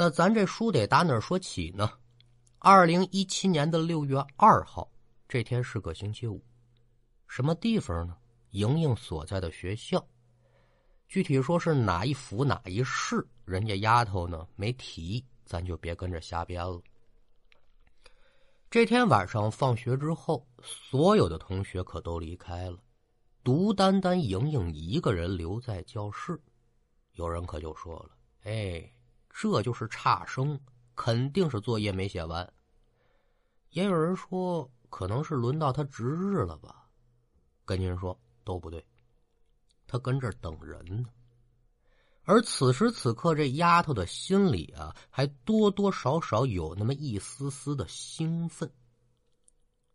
那咱这书得打哪儿说起呢？二零一七年的六月二号，这天是个星期五，什么地方呢？莹莹所在的学校，具体说是哪一府哪一市，人家丫头呢没提，咱就别跟着瞎编了。这天晚上放学之后，所有的同学可都离开了，独单单莹莹一个人留在教室。有人可就说了：“哎，这就是差生。”肯定是作业没写完，也有人说可能是轮到他值日了吧？跟您说都不对，他跟这儿等人呢。而此时此刻，这丫头的心里啊，还多多少少有那么一丝丝的兴奋。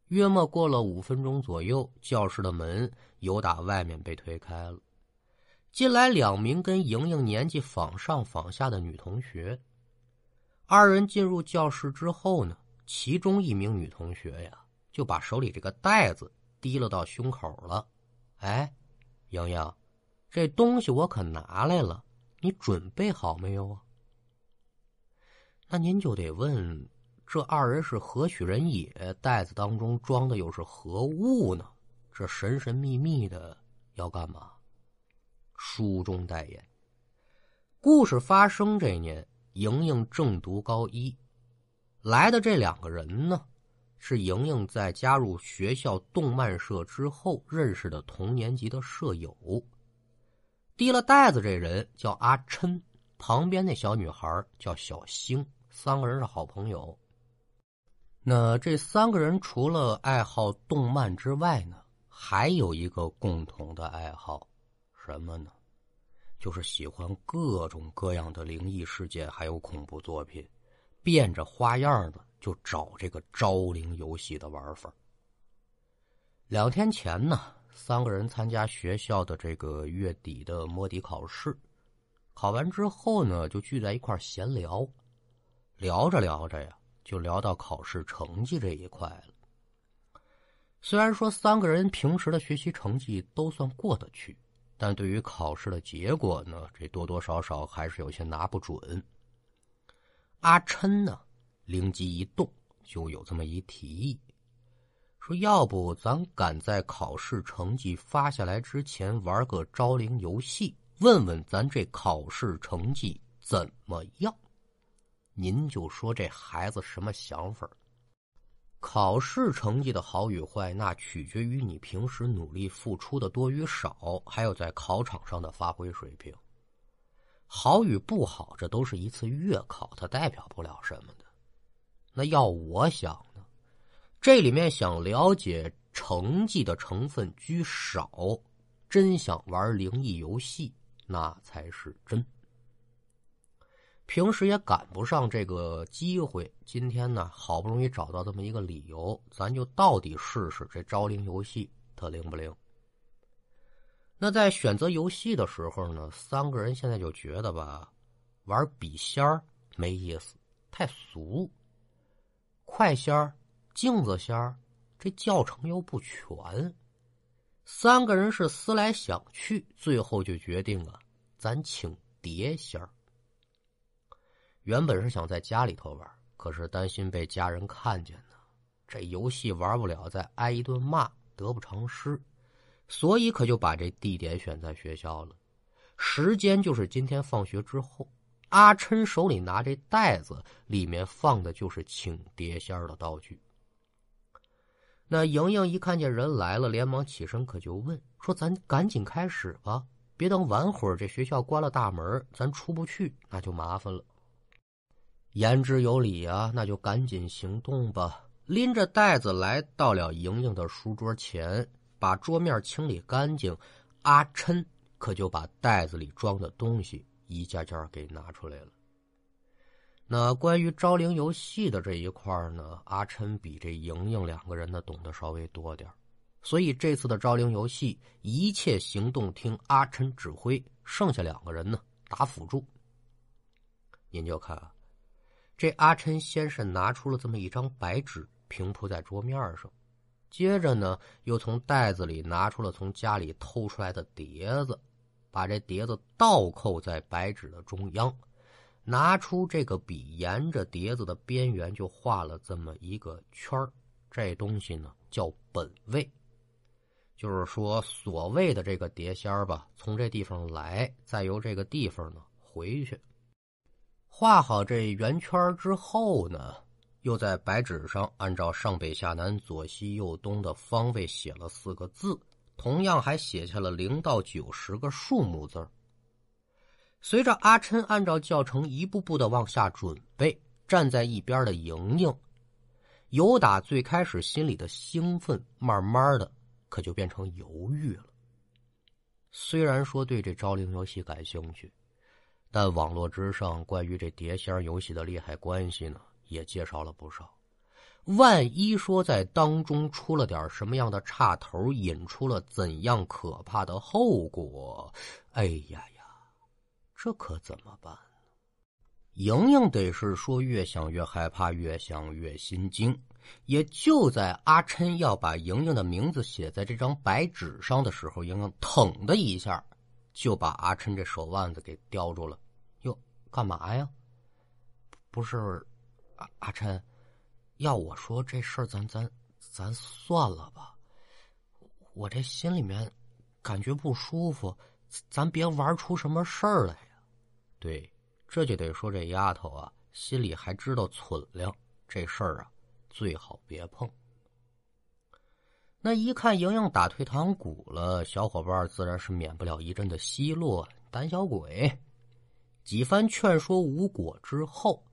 约莫过了五分钟左右，教室的门由打外面被推开了，进来两名跟莹莹年纪仿上仿下的女同学。二人进入教室之后呢，其中一名女同学呀，就把手里这个袋子提了到胸口了。哎，莹莹，这东西我可拿来了，你准备好没有啊？那您就得问，这二人是何许人也？袋子当中装的又是何物呢？这神神秘秘的要干嘛？书中代言。故事发生这年。莹莹正读高一，来的这两个人呢，是莹莹在加入学校动漫社之后认识的同年级的舍友。提了袋子这人叫阿琛，旁边那小女孩叫小星，三个人是好朋友。那这三个人除了爱好动漫之外呢，还有一个共同的爱好，什么呢？就是喜欢各种各样的灵异事件，还有恐怖作品，变着花样的就找这个招灵游戏的玩法。两天前呢，三个人参加学校的这个月底的摸底考试，考完之后呢，就聚在一块闲聊，聊着聊着呀，就聊到考试成绩这一块了。虽然说三个人平时的学习成绩都算过得去。但对于考试的结果呢，这多多少少还是有些拿不准。阿琛呢，灵机一动，就有这么一提议，说要不咱赶在考试成绩发下来之前玩个招灵游戏，问问咱这考试成绩怎么样？您就说这孩子什么想法？考试成绩的好与坏，那取决于你平时努力付出的多与少，还有在考场上的发挥水平。好与不好，这都是一次月考，它代表不了什么的。那要我想呢，这里面想了解成绩的成分居少，真想玩灵异游戏，那才是真。平时也赶不上这个机会，今天呢，好不容易找到这么一个理由，咱就到底试试这招灵游戏它灵不灵。那在选择游戏的时候呢，三个人现在就觉得吧，玩笔仙儿没意思，太俗；快仙儿、镜子仙儿，这教程又不全。三个人是思来想去，最后就决定了，咱请碟仙儿。原本是想在家里头玩，可是担心被家人看见呢，这游戏玩不了，再挨一顿骂得不偿失，所以可就把这地点选在学校了。时间就是今天放学之后。阿琛手里拿这袋子，里面放的就是请碟仙的道具。那莹莹一看见人来了，连忙起身，可就问说：“咱赶紧开始吧，别等晚会儿这学校关了大门，咱出不去，那就麻烦了。”言之有理啊，那就赶紧行动吧！拎着袋子来到了莹莹的书桌前，把桌面清理干净。阿琛可就把袋子里装的东西一件件给拿出来了。那关于招灵游戏的这一块呢，阿琛比这莹莹两个人呢懂得稍微多点所以这次的招灵游戏，一切行动听阿琛指挥，剩下两个人呢打辅助。您就看啊。这阿琛先是拿出了这么一张白纸，平铺在桌面上，接着呢，又从袋子里拿出了从家里偷出来的碟子，把这碟子倒扣在白纸的中央，拿出这个笔，沿着碟子的边缘就画了这么一个圈这东西呢叫本位，就是说所谓的这个碟仙吧，从这地方来，再由这个地方呢回去。画好这圆圈之后呢，又在白纸上按照上北下南左西右东的方位写了四个字，同样还写下了零到九十个数目字。随着阿琛按照教程一步步的往下准备，站在一边的莹莹，由打最开始心里的兴奋，慢慢的可就变成犹豫了。虽然说对这招灵游戏感兴趣，但网络之上关于这碟仙游戏的利害关系呢，也介绍了不少。万一说在当中出了点什么样的岔头，引出了怎样可怕的后果，哎呀呀！这可怎么办呢？莹莹得是说越想越害怕，越想越心惊。也就在阿琛要把莹莹的名字写在这张白纸上的时候，莹莹腾的一下就把阿琛这手腕子给叼住了。干嘛呀？不是，阿阿琛，要我说这事儿，咱咱咱算了吧。我这心里面感觉不舒服，咱别玩出什么事儿来呀。对，这就得说这丫头啊，心里还知道存量，这事儿啊，最好别碰。那一看莹莹打退堂鼓了，小伙伴自然是免不了一阵的奚落，胆小鬼。几番劝说无果之后，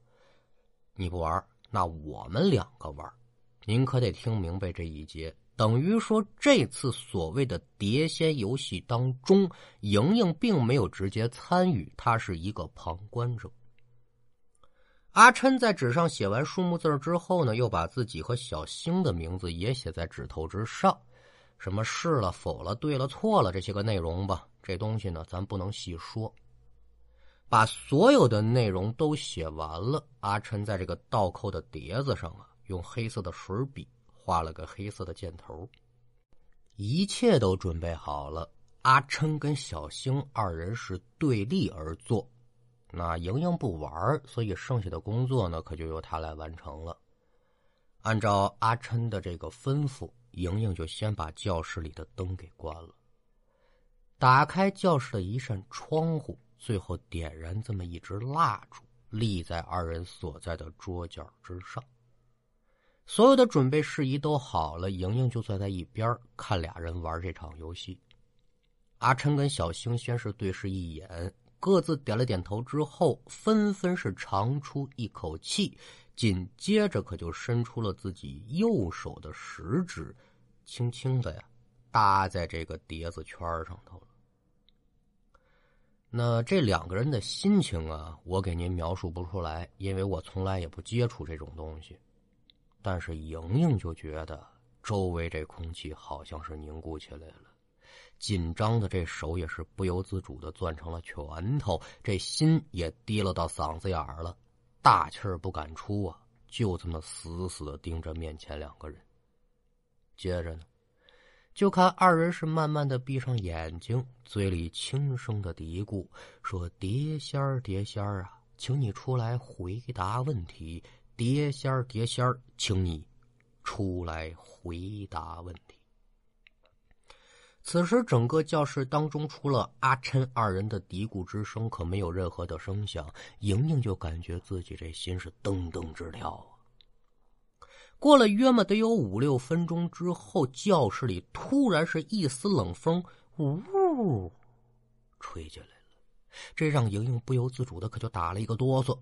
你不玩，那我们两个玩。您可得听明白这一节。等于说，这次所谓的碟仙游戏当中，莹莹并没有直接参与，她是一个旁观者。阿琛在纸上写完数目字之后呢，又把自己和小星的名字也写在纸头之上，什么是了、否了、对了、错了这些个内容吧，这东西呢，咱不能细说。把所有的内容都写完了，阿琛在这个倒扣的碟子上啊，用黑色的水笔。画了个黑色的箭头，一切都准备好了。阿琛跟小星二人是对立而坐。那莹莹不玩，所以剩下的工作呢，可就由他来完成了。按照阿琛的这个吩咐，莹莹就先把教室里的灯给关了，打开教室的一扇窗户，最后点燃这么一支蜡烛，立在二人所在的桌角之上。所有的准备事宜都好了，莹莹就坐在一边看俩人玩这场游戏。阿琛跟小星先是对视一眼，各自点了点头之后，纷纷是长出一口气，紧接着可就伸出了自己右手的食指，轻轻的呀搭在这个碟子圈上头了。那这两个人的心情啊，我给您描述不出来，因为我从来也不接触这种东西。但是莹莹就觉得周围这空气好像是凝固起来了，紧张的这手也是不由自主的攥成了拳头，这心也提了到嗓子眼儿了，大气儿不敢出啊，就这么死死的盯着面前两个人。接着呢，就看二人是慢慢的闭上眼睛，嘴里轻声的嘀咕说：“碟仙儿，碟仙儿啊，请你出来回答问题。”碟仙儿，碟仙儿，请你出来回答问题。此时，整个教室当中，除了阿琛二人的嘀咕之声，可没有任何的声响。莹莹就感觉自己这心是噔噔直跳啊！过了约么得有五六分钟之后，教室里突然是一丝冷风，呜，吹进来了。这让莹莹不由自主的可就打了一个哆嗦。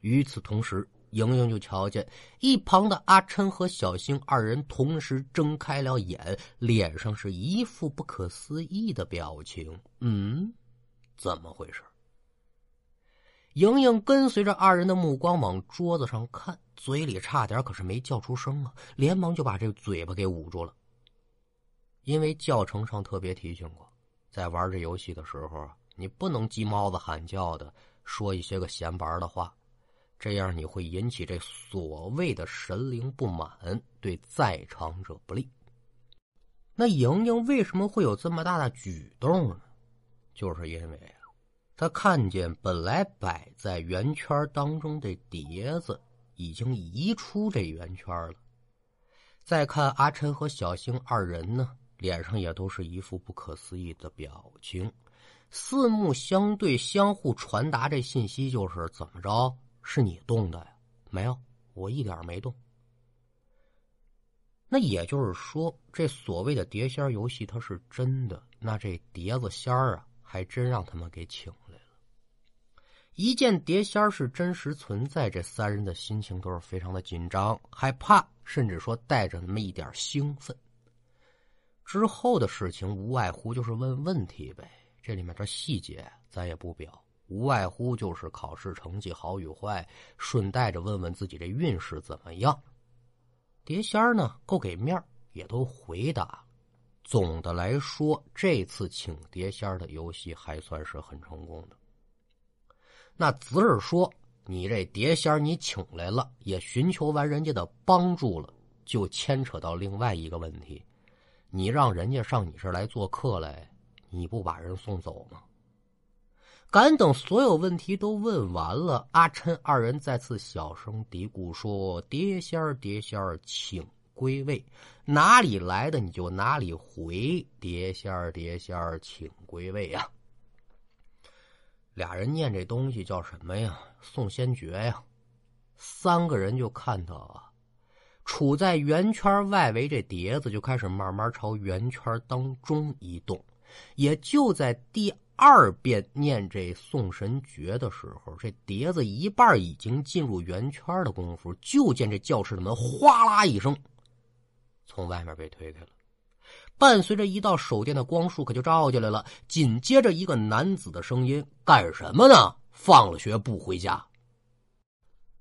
与此同时，莹莹就瞧见一旁的阿琛和小星二人同时睁开了眼，脸上是一副不可思议的表情。嗯，怎么回事？莹莹跟随着二人的目光往桌子上看，嘴里差点可是没叫出声啊，连忙就把这嘴巴给捂住了。因为教程上特别提醒过，在玩这游戏的时候，你不能鸡猫子喊叫的说一些个闲玩的话。这样你会引起这所谓的神灵不满，对在场者不利。那莹莹为什么会有这么大的举动呢？就是因为，他看见本来摆在圆圈当中的碟子已经移出这圆圈了。再看阿琛和小星二人呢，脸上也都是一副不可思议的表情，四目相对，相互传达这信息，就是怎么着？是你动的呀？没有，我一点没动。那也就是说，这所谓的碟仙游戏它是真的，那这碟子仙儿啊，还真让他们给请。一见碟仙是真实存在，这三人的心情都是非常的紧张、害怕，甚至说带着那么一点兴奋。之后的事情无外乎就是问问题呗，这里面的细节咱也不表，无外乎就是考试成绩好与坏，顺带着问问自己这运势怎么样。碟仙呢，够给面也都回答。总的来说，这次请碟仙的游戏还算是很成功的。那子儿说：“你这碟仙你请来了，也寻求完人家的帮助了，就牵扯到另外一个问题：你让人家上你这儿来做客来，你不把人送走吗？”敢等所有问题都问完了，阿琛二人再次小声嘀咕说：“碟仙儿，碟仙儿，请归位，哪里来的你就哪里回。碟仙儿，碟仙儿，请归位呀。”俩人念这东西叫什么呀？送仙诀呀！三个人就看到啊，处在圆圈外围这碟子就开始慢慢朝圆圈当中移动。也就在第二遍念这送神诀的时候，这碟子一半已经进入圆圈的功夫，就见这教室的门哗啦一声从外面被推开了。伴随着一道手电的光束，可就照进来了。紧接着，一个男子的声音：“干什么呢？放了学不回家？”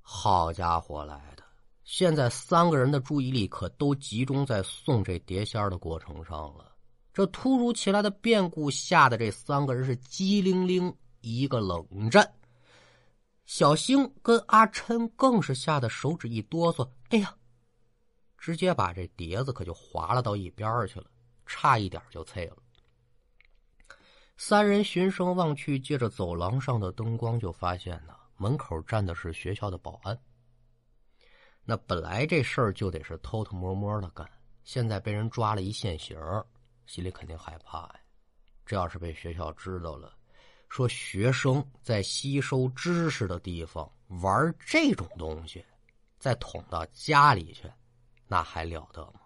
好家伙来的！现在三个人的注意力可都集中在送这碟仙的过程上了。这突如其来的变故吓得这三个人是机灵灵一个冷战。小星跟阿琛更是吓得手指一哆嗦，哎呀，直接把这碟子可就划了到一边去了。差一点就碎了。三人循声望去，借着走廊上的灯光，就发现呢，门口站的是学校的保安。那本来这事儿就得是偷偷摸摸的干，现在被人抓了一现行，心里肯定害怕呀。这要是被学校知道了，说学生在吸收知识的地方玩这种东西，再捅到家里去，那还了得吗？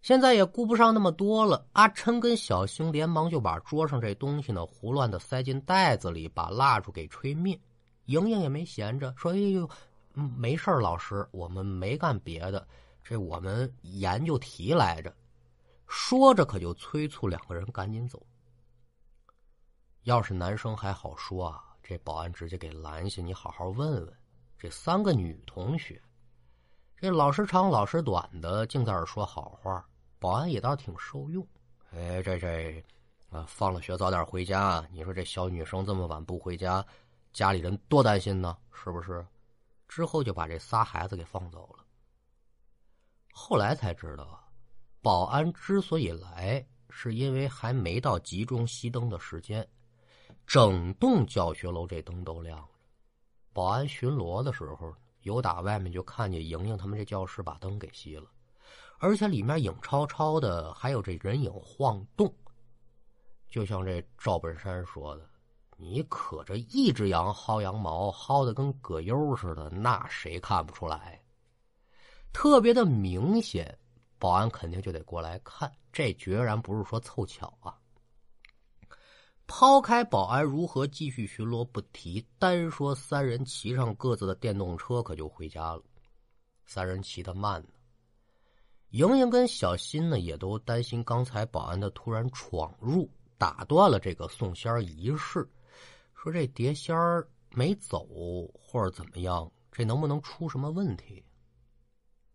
现在也顾不上那么多了，阿琛跟小星连忙就把桌上这东西呢胡乱的塞进袋子里，把蜡烛给吹灭。莹莹也没闲着，说：“哎呦，没事老师，我们没干别的，这我们研究题来着。”说着可就催促两个人赶紧走。要是男生还好说啊，这保安直接给拦下，你好好问问这三个女同学。这老师长老师短的，净在这说好话，保安也倒挺受用。哎，这这，啊，放了学早点回家。你说这小女生这么晚不回家，家里人多担心呢，是不是？之后就把这仨孩子给放走了。后来才知道，保安之所以来，是因为还没到集中熄灯的时间，整栋教学楼这灯都亮着。保安巡逻的时候。有打外面就看见莹莹他们这教室把灯给熄了，而且里面影超超的，还有这人影晃动。就像这赵本山说的：“你可这一只羊薅羊毛，薅的跟葛优似的，那谁看不出来？特别的明显，保安肯定就得过来看。这决然不是说凑巧啊。”抛开保安如何继续巡逻不提，单说三人骑上各自的电动车，可就回家了。三人骑得慢呢，莹莹跟小新呢也都担心刚才保安的突然闯入，打断了这个送仙儿仪式。说这碟仙儿没走或者怎么样，这能不能出什么问题？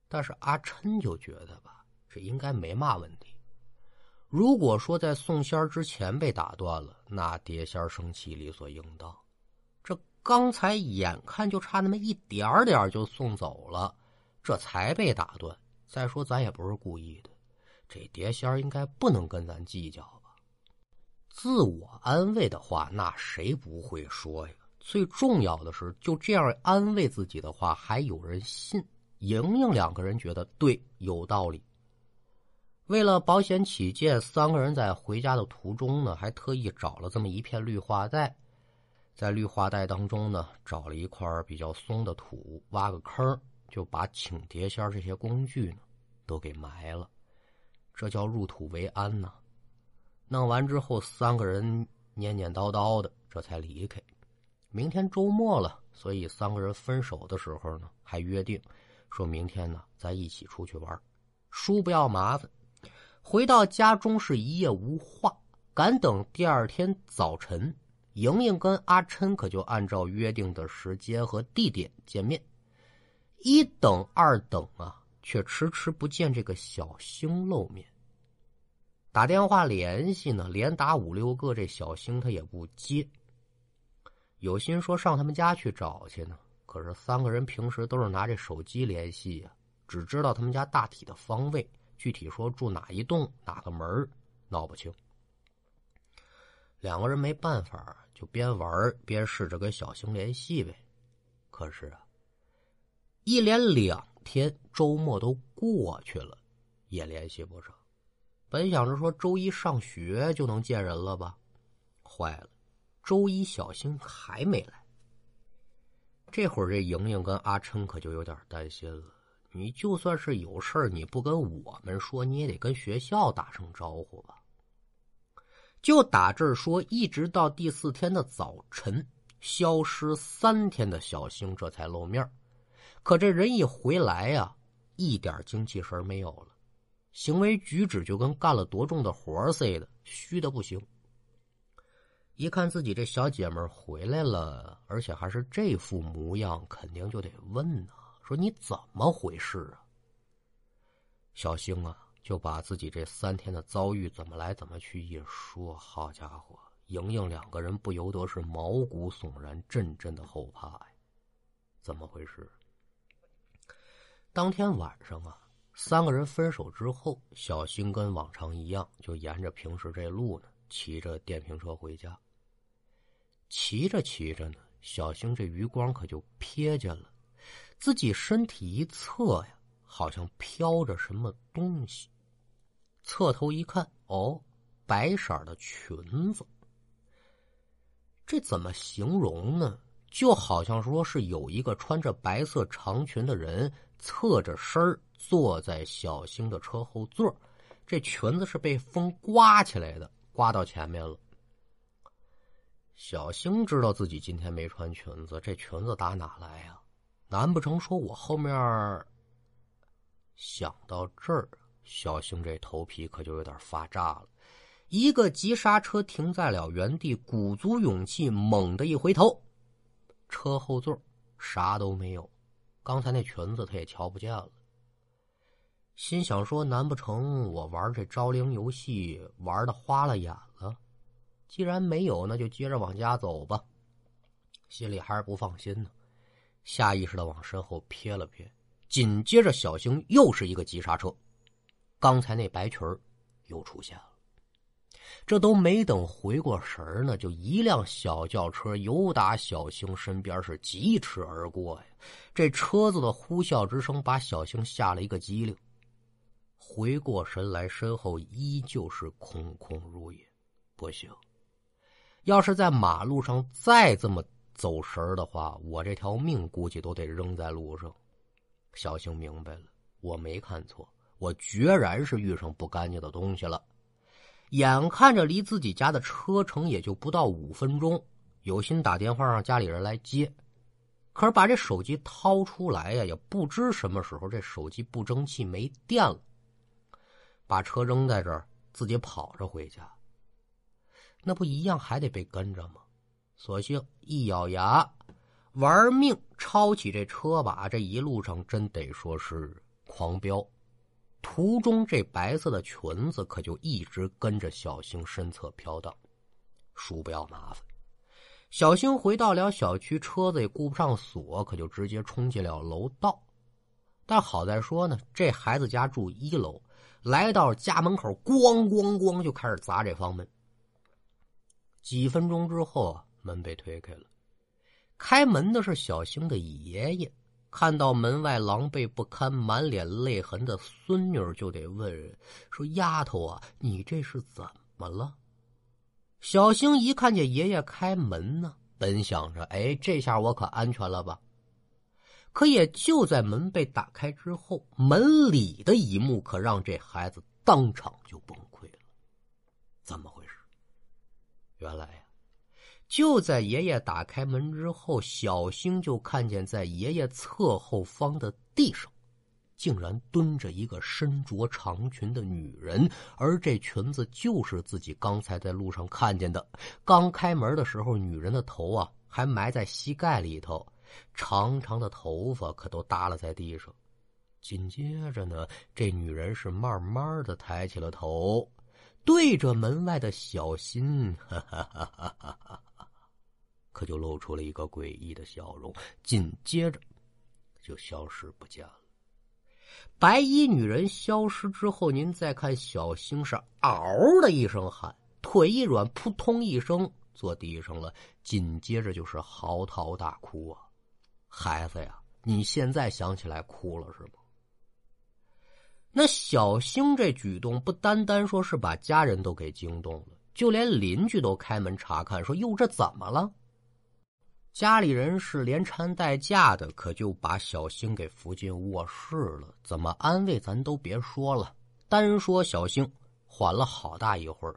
但是阿琛就觉得吧，这应该没嘛问题。如果说在送仙儿之前被打断了，那碟仙儿生气理所应当。这刚才眼看就差那么一点点就送走了，这才被打断。再说咱也不是故意的，这碟仙应该不能跟咱计较吧？自我安慰的话，那谁不会说呀？最重要的是，就这样安慰自己的话，还有人信。莹莹两个人觉得对，有道理。为了保险起见，三个人在回家的途中呢，还特意找了这么一片绿化带，在绿化带当中呢，找了一块比较松的土，挖个坑，就把请碟仙这些工具呢，都给埋了。这叫入土为安呐。弄完之后，三个人念念叨叨的，这才离开。明天周末了，所以三个人分手的时候呢，还约定，说明天呢，再一起出去玩。叔不要麻烦。回到家中是一夜无话，赶等第二天早晨，莹莹跟阿琛可就按照约定的时间和地点见面。一等二等啊，却迟迟不见这个小星露面。打电话联系呢，连打五六个，这小星他也不接。有心说上他们家去找去呢，可是三个人平时都是拿这手机联系呀，只知道他们家大体的方位。具体说住哪一栋哪个门闹不清。两个人没办法，就边玩边试着跟小星联系呗。可是啊，一连两天周末都过去了，也联系不上。本想着说周一上学就能见人了吧，坏了，周一小星还没来。这会儿这莹莹跟阿琛可就有点担心了。你就算是有事儿，你不跟我们说，你也得跟学校打声招呼吧。就打这儿说，一直到第四天的早晨，消失三天的小星这才露面。可这人一回来呀，一点精气神没有了，行为举止就跟干了多重的活似的，虚的不行。一看自己这小姐妹回来了，而且还是这副模样，肯定就得问呢。说你怎么回事啊？小星啊，就把自己这三天的遭遇怎么来怎么去一说，好家伙，莹莹两个人不由得是毛骨悚然，阵阵的后怕呀。怎么回事？当天晚上啊，三个人分手之后，小星跟往常一样，就沿着平时这路呢，骑着电瓶车回家。骑着骑着呢，小星这余光可就瞥见了。自己身体一侧呀，好像飘着什么东西。侧头一看，哦，白色的裙子。这怎么形容呢？就好像说是有一个穿着白色长裙的人侧着身坐在小星的车后座，这裙子是被风刮起来的，刮到前面了。小星知道自己今天没穿裙子，这裙子打哪来呀？难不成说我后面想到这儿，小星这头皮可就有点发炸了。一个急刹车停在了原地，鼓足勇气，猛地一回头，车后座啥都没有，刚才那裙子他也瞧不见了。心想说：难不成我玩这招灵游戏玩的花了眼了？既然没有，那就接着往家走吧。心里还是不放心呢。下意识的往身后瞥了瞥，紧接着小星又是一个急刹车，刚才那白裙又出现了。这都没等回过神呢，就一辆小轿车由打小星身边是疾驰而过呀！这车子的呼啸之声把小星吓了一个激灵，回过神来，身后依旧是空空如也。不行，要是在马路上再这么……走神的话，我这条命估计都得扔在路上。小星明白了，我没看错，我决然是遇上不干净的东西了。眼看着离自己家的车程也就不到五分钟，有心打电话让家里人来接，可是把这手机掏出来呀，也不知什么时候这手机不争气没电了，把车扔在这儿，自己跑着回家，那不一样还得被跟着吗？索性一咬牙，玩命抄起这车把，这一路上真得说是狂飙。途中这白色的裙子可就一直跟着小星身侧飘荡。叔不要麻烦，小星回到了小区，车子也顾不上锁，可就直接冲进了楼道。但好在说呢，这孩子家住一楼，来到家门口，咣咣咣就开始砸这房门。几分钟之后啊，门被推开了，开门的是小星的爷爷。看到门外狼狈不堪、满脸泪痕的孙女，就得问：“说丫头啊，你这是怎么了？”小星一看见爷爷开门呢，本想着：“哎，这下我可安全了吧？”可也就在门被打开之后，门里的一幕可让这孩子当场就崩溃了。怎么回事？原来。就在爷爷打开门之后，小星就看见在爷爷侧后方的地上，竟然蹲着一个身着长裙的女人，而这裙子就是自己刚才在路上看见的。刚开门的时候，女人的头啊还埋在膝盖里头，长长的头发可都耷拉在地上。紧接着呢，这女人是慢慢的抬起了头，对着门外的小新，哈哈哈哈哈哈。可就露出了一个诡异的笑容，紧接着就消失不见了。白衣女人消失之后，您再看小星是嗷的一声喊，腿一软，扑通一声坐地上了。紧接着就是嚎啕大哭啊！孩子呀，你现在想起来哭了是吗？那小星这举动不单单说是把家人都给惊动了，就连邻居都开门查看，说：“哟，这怎么了？”家里人是连搀带架的，可就把小星给扶进卧室了。怎么安慰咱都别说了，单说小星缓了好大一会儿，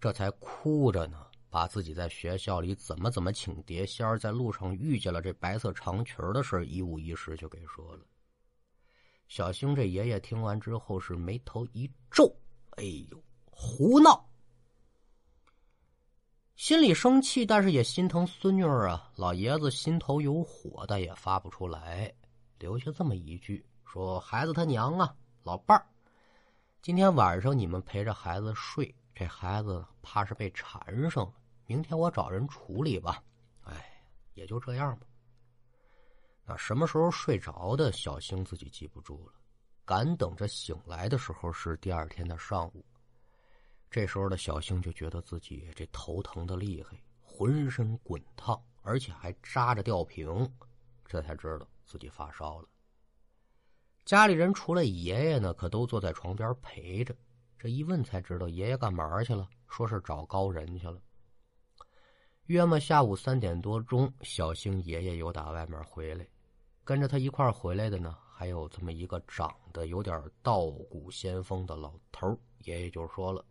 这才哭着呢，把自己在学校里怎么怎么请碟仙在路上遇见了这白色长裙的事一五一十就给说了。小星这爷爷听完之后是眉头一皱：“哎呦，胡闹！”心里生气，但是也心疼孙女儿啊。老爷子心头有火，但也发不出来，留下这么一句：“说孩子他娘啊，老伴儿，今天晚上你们陪着孩子睡，这孩子怕是被缠上了。明天我找人处理吧。”哎，也就这样吧。那什么时候睡着的？小星自己记不住了，赶等着醒来的时候是第二天的上午。这时候的小星就觉得自己这头疼的厉害，浑身滚烫，而且还扎着吊瓶，这才知道自己发烧了。家里人除了爷爷呢，可都坐在床边陪着。这一问才知道，爷爷干嘛去了？说是找高人去了。约么下午三点多钟，小星爷爷又打外面回来，跟着他一块回来的呢，还有这么一个长得有点道骨仙风的老头爷爷就说了。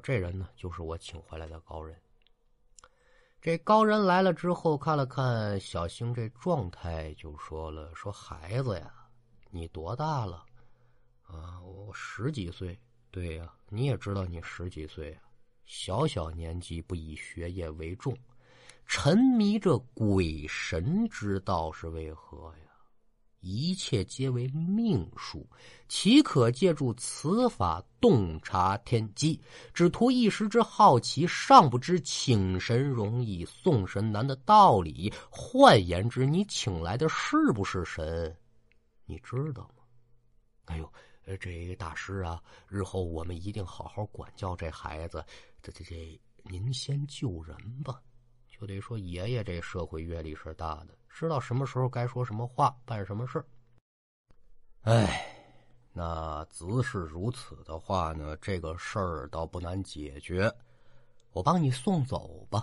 这人呢，就是我请回来的高人。这高人来了之后，看了看小星这状态，就说了：“说孩子呀，你多大了？啊，我十几岁。对呀，你也知道你十几岁啊，小小年纪不以学业为重，沉迷这鬼神之道是为何呀？”一切皆为命数，岂可借助此法洞察天机？只图一时之好奇，尚不知请神容易送神难的道理。换言之，你请来的是不是神？你知道吗？哎呦，这大师啊，日后我们一定好好管教这孩子。这这这，您先救人吧。就得说，爷爷这社会阅历是大的，知道什么时候该说什么话，办什么事哎，那子是如此的话呢，这个事儿倒不难解决，我帮你送走吧。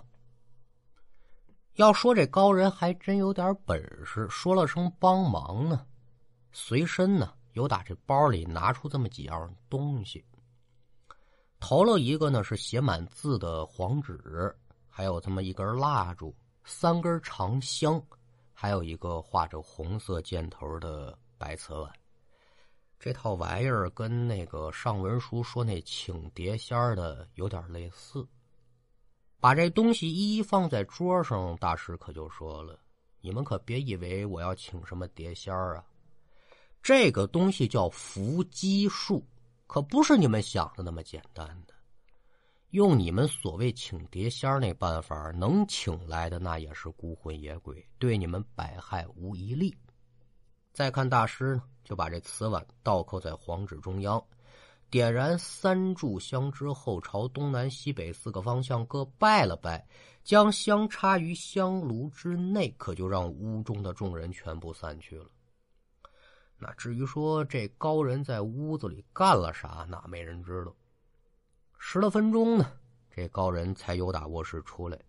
要说这高人还真有点本事，说了声帮忙呢，随身呢有打这包里拿出这么几样东西，头了一个呢是写满字的黄纸。还有这么一根蜡烛，三根长香，还有一个画着红色箭头的白瓷碗。这套玩意儿跟那个上文书说那请碟仙的有点类似。把这东西一一放在桌上，大师可就说了：“你们可别以为我要请什么碟仙啊，这个东西叫伏击术，可不是你们想的那么简单的。”用你们所谓请碟仙那办法，能请来的那也是孤魂野鬼，对你们百害无一利。再看大师呢，就把这瓷碗倒扣在黄纸中央，点燃三炷香之后，朝东南西北四个方向各拜了拜，将香插于香炉之内，可就让屋中的众人全部散去了。那至于说这高人在屋子里干了啥，那没人知道。十来分钟呢，这高人才由打卧室出来，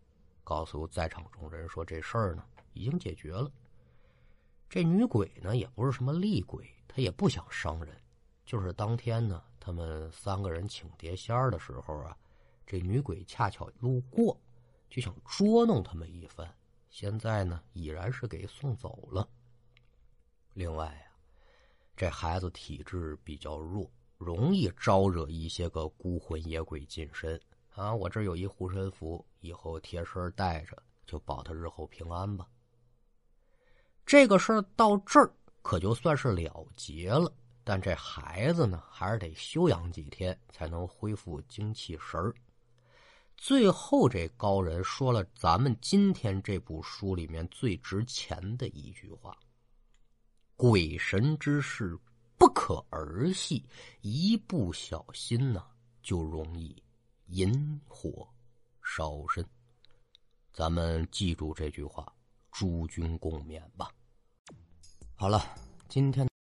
告诉在场众人说：“这事儿呢已经解决了。这女鬼呢也不是什么厉鬼，她也不想伤人，就是当天呢。”他们三个人请碟仙儿的时候啊，这女鬼恰巧路过，就想捉弄他们一番。现在呢，已然是给送走了。另外啊，这孩子体质比较弱，容易招惹一些个孤魂野鬼近身啊。我这有一护身符，以后贴身带着，就保他日后平安吧。这个事儿到这儿可就算是了结了。但这孩子呢，还是得休养几天才能恢复精气神儿。最后，这高人说了咱们今天这部书里面最值钱的一句话：“鬼神之事不可儿戏，一不小心呢，就容易引火烧身。”咱们记住这句话，诸君共勉吧。好了，今天。